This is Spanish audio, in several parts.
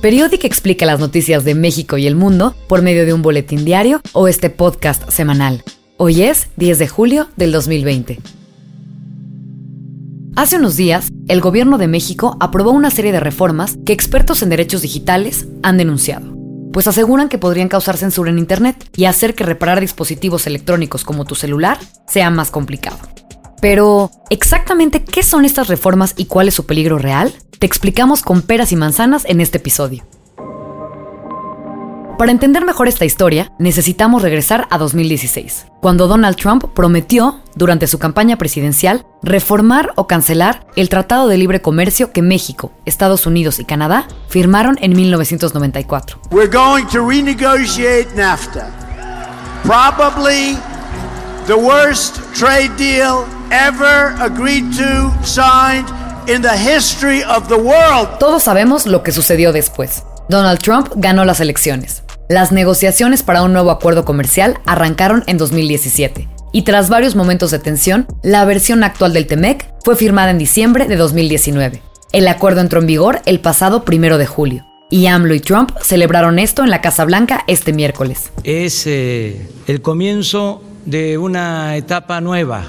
Periodic explica las noticias de México y el mundo por medio de un boletín diario o este podcast semanal. Hoy es 10 de julio del 2020. Hace unos días, el gobierno de México aprobó una serie de reformas que expertos en derechos digitales han denunciado, pues aseguran que podrían causar censura en Internet y hacer que reparar dispositivos electrónicos como tu celular sea más complicado. Pero, ¿exactamente qué son estas reformas y cuál es su peligro real? Te explicamos con peras y manzanas en este episodio. Para entender mejor esta historia, necesitamos regresar a 2016, cuando Donald Trump prometió, durante su campaña presidencial, reformar o cancelar el Tratado de Libre Comercio que México, Estados Unidos y Canadá firmaron en 1994. We're going to renegotiate NAFTA. Probably the worst trade deal ever agreed to, signed in the history of the world. Todos sabemos lo que sucedió después. Donald Trump ganó las elecciones. Las negociaciones para un nuevo acuerdo comercial arrancaron en 2017 y tras varios momentos de tensión, la versión actual del TEMEC fue firmada en diciembre de 2019. El acuerdo entró en vigor el pasado primero de julio y AMLO y Trump celebraron esto en la Casa Blanca este miércoles. Es eh, el comienzo de una etapa nueva.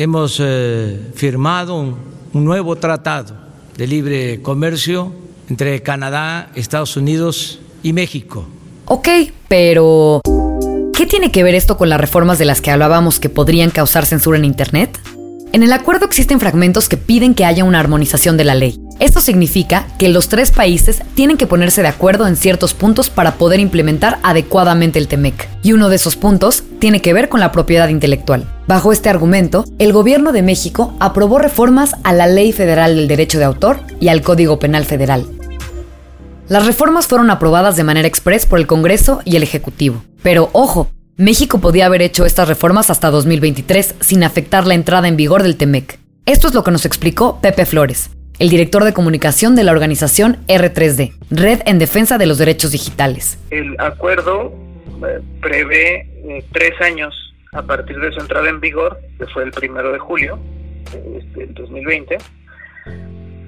Hemos eh, firmado un, un nuevo tratado de libre comercio entre Canadá, Estados Unidos y México. Ok, pero ¿qué tiene que ver esto con las reformas de las que hablábamos que podrían causar censura en Internet? En el acuerdo existen fragmentos que piden que haya una armonización de la ley. Esto significa que los tres países tienen que ponerse de acuerdo en ciertos puntos para poder implementar adecuadamente el TEMEC. Y uno de esos puntos tiene que ver con la propiedad intelectual. Bajo este argumento, el gobierno de México aprobó reformas a la Ley Federal del Derecho de Autor y al Código Penal Federal. Las reformas fueron aprobadas de manera express por el Congreso y el Ejecutivo. Pero ojo, México podía haber hecho estas reformas hasta 2023 sin afectar la entrada en vigor del TEMEC. Esto es lo que nos explicó Pepe Flores, el director de comunicación de la organización R3D, Red en Defensa de los Derechos Digitales. El acuerdo eh, prevé eh, tres años a partir de su entrada en vigor, que fue el primero de julio este, del 2020,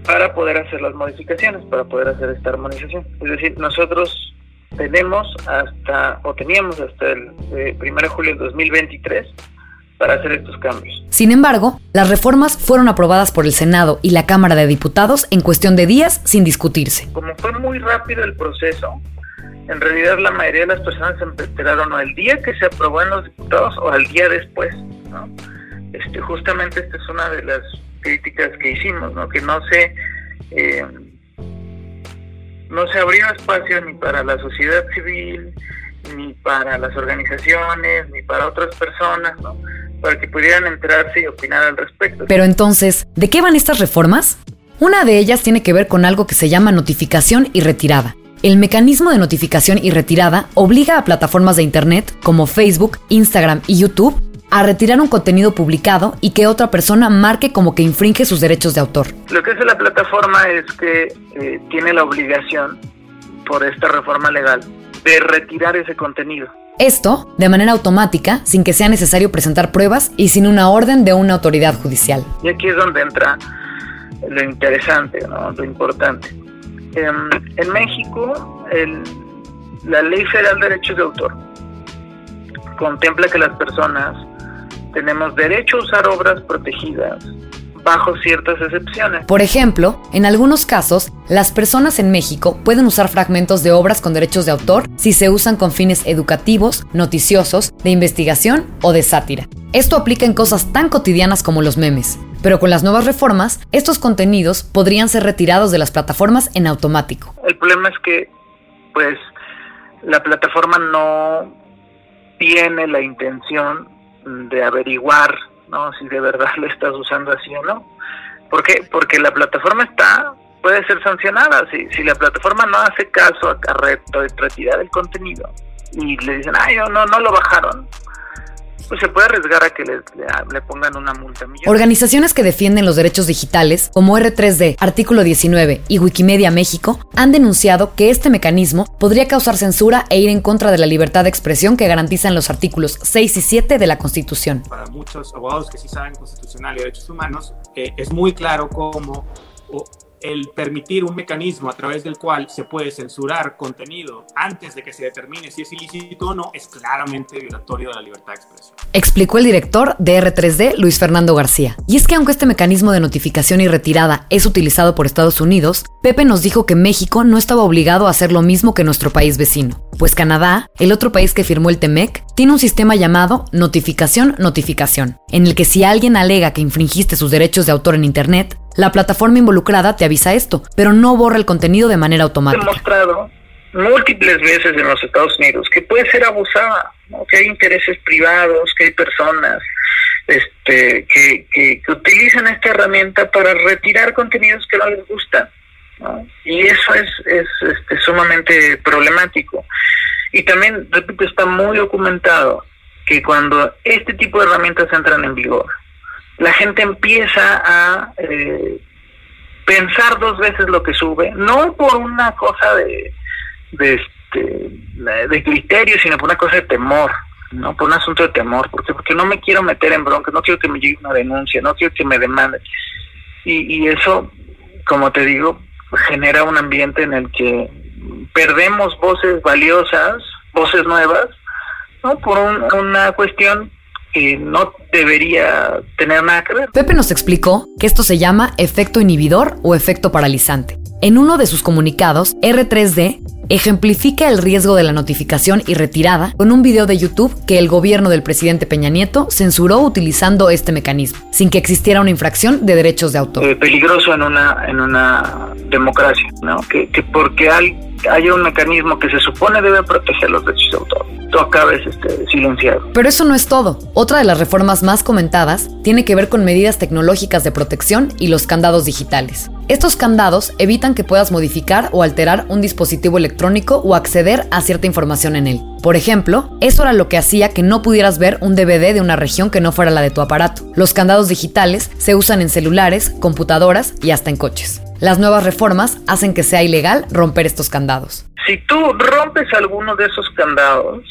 para poder hacer las modificaciones, para poder hacer esta armonización. Es decir, nosotros tenemos hasta, o teníamos hasta el eh, 1 de julio del 2023 para hacer estos cambios. Sin embargo, las reformas fueron aprobadas por el Senado y la Cámara de Diputados en cuestión de días sin discutirse. Como fue muy rápido el proceso, en realidad la mayoría de las personas se enteraron o el día que se aprobó en los diputados o al día después. ¿no? Este, justamente esta es una de las críticas que hicimos, ¿no? que no se eh, no se abrió espacio ni para la sociedad civil, ni para las organizaciones, ni para otras personas, ¿no? Para que pudieran enterarse y opinar al respecto. Pero entonces, ¿de qué van estas reformas? Una de ellas tiene que ver con algo que se llama notificación y retirada. El mecanismo de notificación y retirada obliga a plataformas de Internet como Facebook, Instagram y YouTube a retirar un contenido publicado y que otra persona marque como que infringe sus derechos de autor. Lo que hace la plataforma es que eh, tiene la obligación, por esta reforma legal, de retirar ese contenido. Esto de manera automática, sin que sea necesario presentar pruebas y sin una orden de una autoridad judicial. Y aquí es donde entra lo interesante, ¿no? lo importante. En, en México, la Ley Federal de Derechos de Autor contempla que las personas tenemos derecho a usar obras protegidas bajo ciertas excepciones. Por ejemplo, en algunos casos, las personas en México pueden usar fragmentos de obras con derechos de autor si se usan con fines educativos, noticiosos, de investigación o de sátira. Esto aplica en cosas tan cotidianas como los memes. Pero con las nuevas reformas, estos contenidos podrían ser retirados de las plataformas en automático. El problema es que, pues, la plataforma no tiene la intención de averiguar ¿no? si de verdad lo estás usando así o no. ¿Por qué? Porque la plataforma está, puede ser sancionada. Si, si la plataforma no hace caso a, a retirar el contenido y le dicen, ay, no, no, no lo bajaron, pues se puede arriesgar a que le, le, le pongan una multa millonaria. Organizaciones que defienden los derechos digitales, como R3D, Artículo 19 y Wikimedia México, han denunciado que este mecanismo podría causar censura e ir en contra de la libertad de expresión que garantizan los artículos 6 y 7 de la Constitución. Para muchos abogados que sí saben constitucional y derechos humanos, eh, es muy claro cómo el permitir un mecanismo a través del cual se puede censurar contenido antes de que se determine si es ilícito o no es claramente violatorio de la libertad de expresión. Explicó el director de R3D, Luis Fernando García. Y es que aunque este mecanismo de notificación y retirada es utilizado por Estados Unidos, Pepe nos dijo que México no estaba obligado a hacer lo mismo que nuestro país vecino, pues Canadá, el otro país que firmó el TEMEC, tiene un sistema llamado notificación-notificación, en el que si alguien alega que infringiste sus derechos de autor en Internet, la plataforma involucrada te avisa esto, pero no borra el contenido de manera automática. demostrado múltiples veces en los Estados Unidos que puede ser abusada, que hay intereses privados, que hay personas este, que, que, utilizan esta herramienta para retirar contenidos que no les gustan. Y eso es, es este, sumamente problemático. Y también, repito, está muy documentado que cuando este tipo de herramientas entran en vigor, la gente empieza a eh, pensar dos veces lo que sube, no por una cosa de, de, este, criterio, sino por una cosa de temor, no por un asunto de temor, porque porque no me quiero meter en bronca, no quiero que me llegue una denuncia, no quiero que me demanden. Y, y eso, como te digo, genera un ambiente en el que perdemos voces valiosas, voces nuevas, ¿no? por una cuestión que no debería tener nada que ver. Pepe nos explicó que esto se llama efecto inhibidor o efecto paralizante. En uno de sus comunicados, R3D ejemplifica el riesgo de la notificación y retirada con un video de YouTube que el gobierno del presidente Peña Nieto censuró utilizando este mecanismo, sin que existiera una infracción de derechos de autor. Eh, peligroso en una, en una democracia, ¿no? Que, que porque hay, un mecanismo que se supone debe proteger los derechos de autor tú acabes este, silenciado. Pero eso no es todo. Otra de las reformas más comentadas tiene que ver con medidas tecnológicas de protección y los candados digitales. Estos candados evitan que puedas modificar o alterar un dispositivo electrónico o acceder a cierta información en él. Por ejemplo, eso era lo que hacía que no pudieras ver un DVD de una región que no fuera la de tu aparato. Los candados digitales se usan en celulares, computadoras y hasta en coches. Las nuevas reformas hacen que sea ilegal romper estos candados. Si tú rompes alguno de esos candados,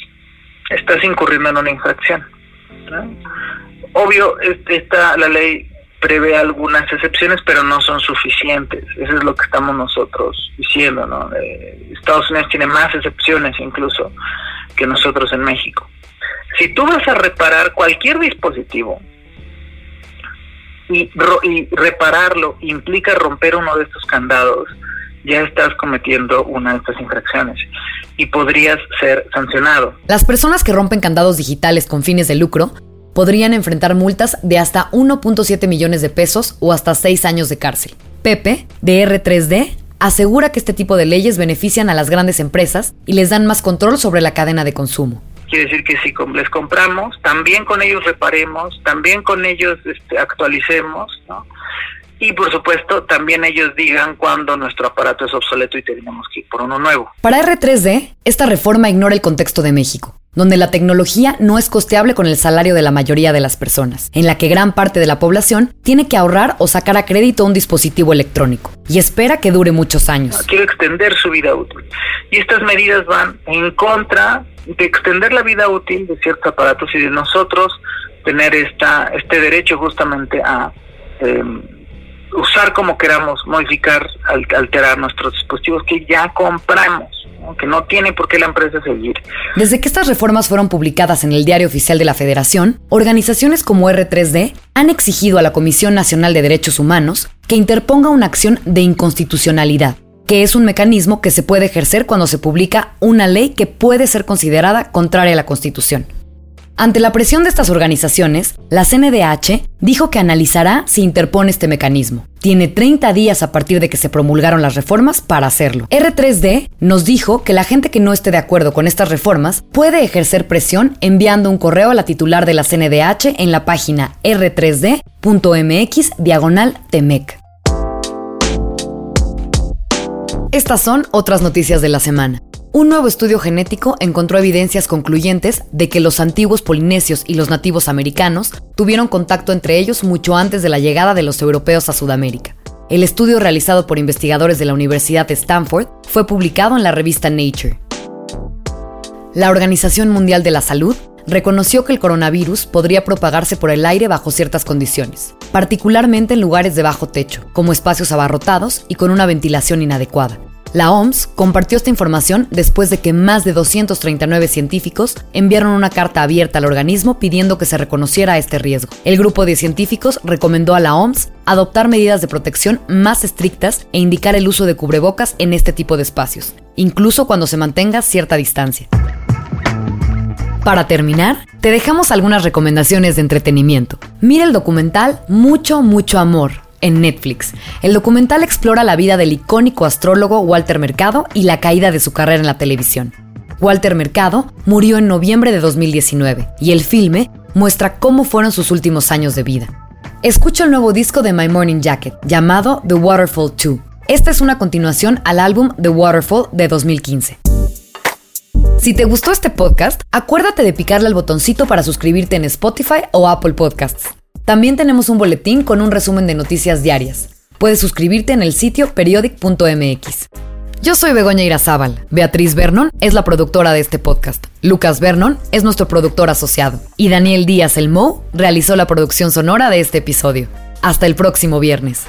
estás incurriendo en una infracción. Obvio, este, la ley prevé algunas excepciones, pero no son suficientes. Eso es lo que estamos nosotros diciendo, ¿no? Estados Unidos tiene más excepciones incluso que nosotros en México. Si tú vas a reparar cualquier dispositivo y, y repararlo implica romper uno de estos candados, ya estás cometiendo una de estas infracciones y podrías ser sancionado. Las personas que rompen candados digitales con fines de lucro podrían enfrentar multas de hasta 1.7 millones de pesos o hasta 6 años de cárcel. Pepe, de R3D, asegura que este tipo de leyes benefician a las grandes empresas y les dan más control sobre la cadena de consumo. Quiere decir que si les compramos, también con ellos reparemos, también con ellos este, actualicemos, ¿no? y por supuesto también ellos digan cuando nuestro aparato es obsoleto y tenemos que ir por uno nuevo. Para R3D, esta reforma ignora el contexto de México donde la tecnología no es costeable con el salario de la mayoría de las personas, en la que gran parte de la población tiene que ahorrar o sacar a crédito un dispositivo electrónico y espera que dure muchos años. Quiere extender su vida útil. Y estas medidas van en contra de extender la vida útil de ciertos aparatos y de nosotros tener esta, este derecho justamente a... Em, usar como queramos, modificar, alterar nuestros dispositivos que ya compramos, que no tiene por qué la empresa seguir. Desde que estas reformas fueron publicadas en el Diario Oficial de la Federación, organizaciones como R3D han exigido a la Comisión Nacional de Derechos Humanos que interponga una acción de inconstitucionalidad que es un mecanismo que se puede ejercer cuando se publica una ley que puede ser considerada contraria a la Constitución. Ante la presión de estas organizaciones, la CNDH dijo que analizará si interpone este mecanismo. Tiene 30 días a partir de que se promulgaron las reformas para hacerlo. R3D nos dijo que la gente que no esté de acuerdo con estas reformas puede ejercer presión enviando un correo a la titular de la CNDH en la página r3d.mx diagonal temec. Estas son otras noticias de la semana. Un nuevo estudio genético encontró evidencias concluyentes de que los antiguos polinesios y los nativos americanos tuvieron contacto entre ellos mucho antes de la llegada de los europeos a Sudamérica. El estudio realizado por investigadores de la Universidad de Stanford fue publicado en la revista Nature. La Organización Mundial de la Salud reconoció que el coronavirus podría propagarse por el aire bajo ciertas condiciones, particularmente en lugares de bajo techo, como espacios abarrotados y con una ventilación inadecuada. La OMS compartió esta información después de que más de 239 científicos enviaron una carta abierta al organismo pidiendo que se reconociera este riesgo. El grupo de científicos recomendó a la OMS adoptar medidas de protección más estrictas e indicar el uso de cubrebocas en este tipo de espacios, incluso cuando se mantenga cierta distancia. Para terminar, te dejamos algunas recomendaciones de entretenimiento. Mira el documental Mucho, mucho amor en Netflix. El documental explora la vida del icónico astrólogo Walter Mercado y la caída de su carrera en la televisión. Walter Mercado murió en noviembre de 2019 y el filme muestra cómo fueron sus últimos años de vida. Escucha el nuevo disco de My Morning Jacket, llamado The Waterfall 2. Esta es una continuación al álbum The Waterfall de 2015. Si te gustó este podcast, acuérdate de picarle al botoncito para suscribirte en Spotify o Apple Podcasts. También tenemos un boletín con un resumen de noticias diarias. Puedes suscribirte en el sitio periodic.mx. Yo soy Begoña Irazábal. Beatriz Vernon es la productora de este podcast. Lucas Vernon es nuestro productor asociado. Y Daniel Díaz El Mo realizó la producción sonora de este episodio. Hasta el próximo viernes.